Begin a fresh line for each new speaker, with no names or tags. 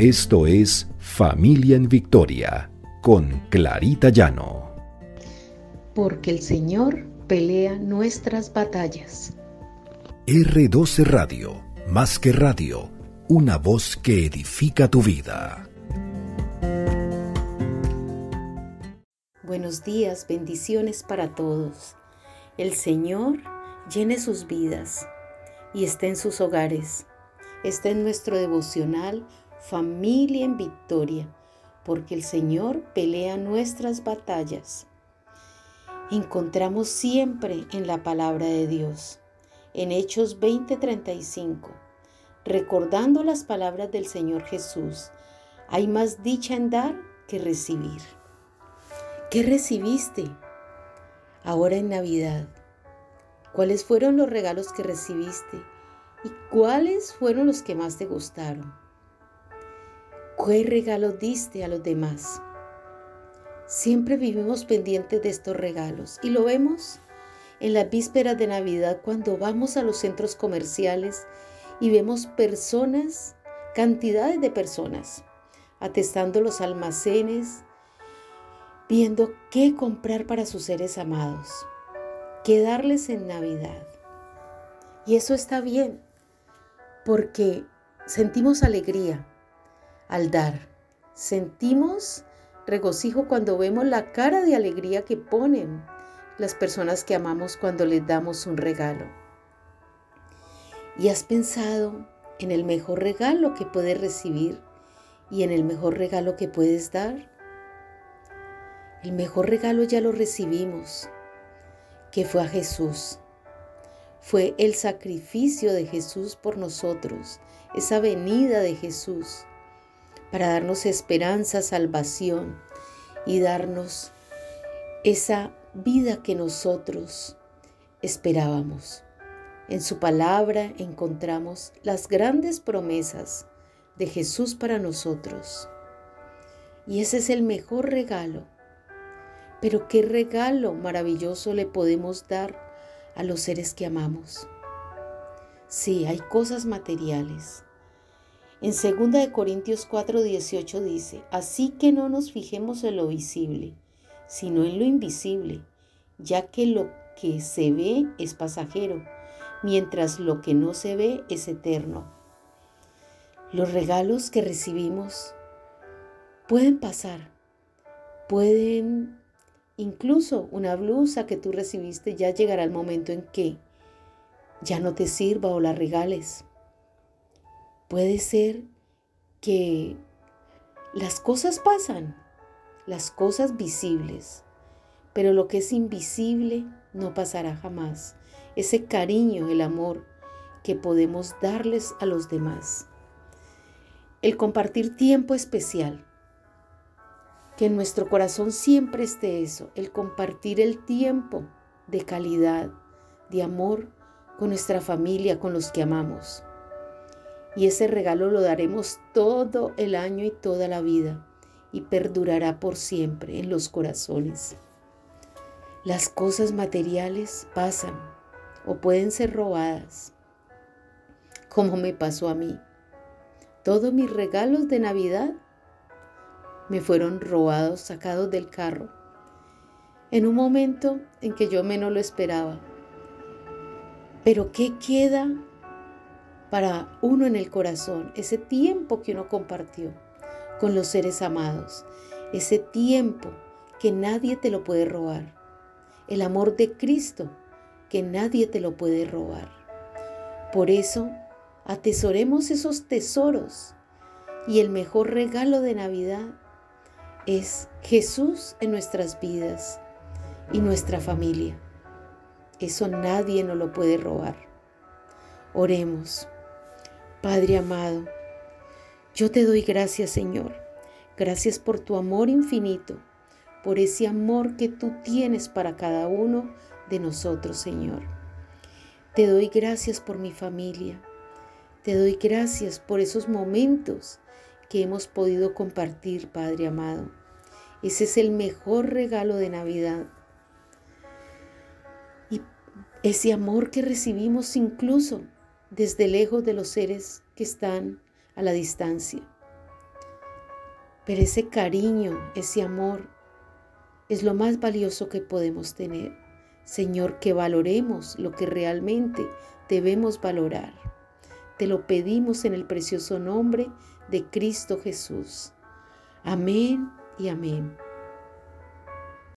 Esto es Familia en Victoria con Clarita Llano.
Porque el Señor pelea nuestras batallas.
R12 Radio, más que radio, una voz que edifica tu vida.
Buenos días, bendiciones para todos. El Señor llene sus vidas y esté en sus hogares. Esté en nuestro devocional Familia en Victoria, porque el Señor pelea nuestras batallas. Encontramos siempre en la palabra de Dios, en Hechos 20:35, recordando las palabras del Señor Jesús, hay más dicha en dar que recibir. ¿Qué recibiste ahora en Navidad? ¿Cuáles fueron los regalos que recibiste? ¿Y cuáles fueron los que más te gustaron? ¿Qué regalo diste a los demás? Siempre vivimos pendientes de estos regalos y lo vemos en las vísperas de Navidad cuando vamos a los centros comerciales y vemos personas, cantidades de personas, atestando los almacenes, viendo qué comprar para sus seres amados, qué darles en Navidad. Y eso está bien, porque sentimos alegría al dar. Sentimos regocijo cuando vemos la cara de alegría que ponen las personas que amamos cuando les damos un regalo. ¿Y has pensado en el mejor regalo que puedes recibir y en el mejor regalo que puedes dar? El mejor regalo ya lo recibimos, que fue a Jesús. Fue el sacrificio de Jesús por nosotros, esa venida de Jesús para darnos esperanza, salvación y darnos esa vida que nosotros esperábamos. En su palabra encontramos las grandes promesas de Jesús para nosotros. Y ese es el mejor regalo. Pero qué regalo maravilloso le podemos dar a los seres que amamos. Sí, hay cosas materiales, en 2 Corintios 4:18 dice, así que no nos fijemos en lo visible, sino en lo invisible, ya que lo que se ve es pasajero, mientras lo que no se ve es eterno. Los regalos que recibimos pueden pasar, pueden incluso una blusa que tú recibiste ya llegará el momento en que ya no te sirva o la regales Puede ser que las cosas pasan, las cosas visibles, pero lo que es invisible no pasará jamás. Ese cariño, el amor que podemos darles a los demás. El compartir tiempo especial. Que en nuestro corazón siempre esté eso, el compartir el tiempo de calidad, de amor con nuestra familia, con los que amamos. Y ese regalo lo daremos todo el año y toda la vida y perdurará por siempre en los corazones. Las cosas materiales pasan o pueden ser robadas, como me pasó a mí. Todos mis regalos de Navidad me fueron robados, sacados del carro, en un momento en que yo menos lo esperaba. Pero ¿qué queda para uno en el corazón, ese tiempo que uno compartió con los seres amados, ese tiempo que nadie te lo puede robar, el amor de Cristo que nadie te lo puede robar. Por eso, atesoremos esos tesoros y el mejor regalo de Navidad es Jesús en nuestras vidas y nuestra familia. Eso nadie nos lo puede robar. Oremos. Padre amado, yo te doy gracias Señor, gracias por tu amor infinito, por ese amor que tú tienes para cada uno de nosotros Señor. Te doy gracias por mi familia, te doy gracias por esos momentos que hemos podido compartir, Padre amado. Ese es el mejor regalo de Navidad. Y ese amor que recibimos incluso desde lejos de los seres que están a la distancia. Pero ese cariño, ese amor, es lo más valioso que podemos tener. Señor, que valoremos lo que realmente debemos valorar. Te lo pedimos en el precioso nombre de Cristo Jesús. Amén y amén.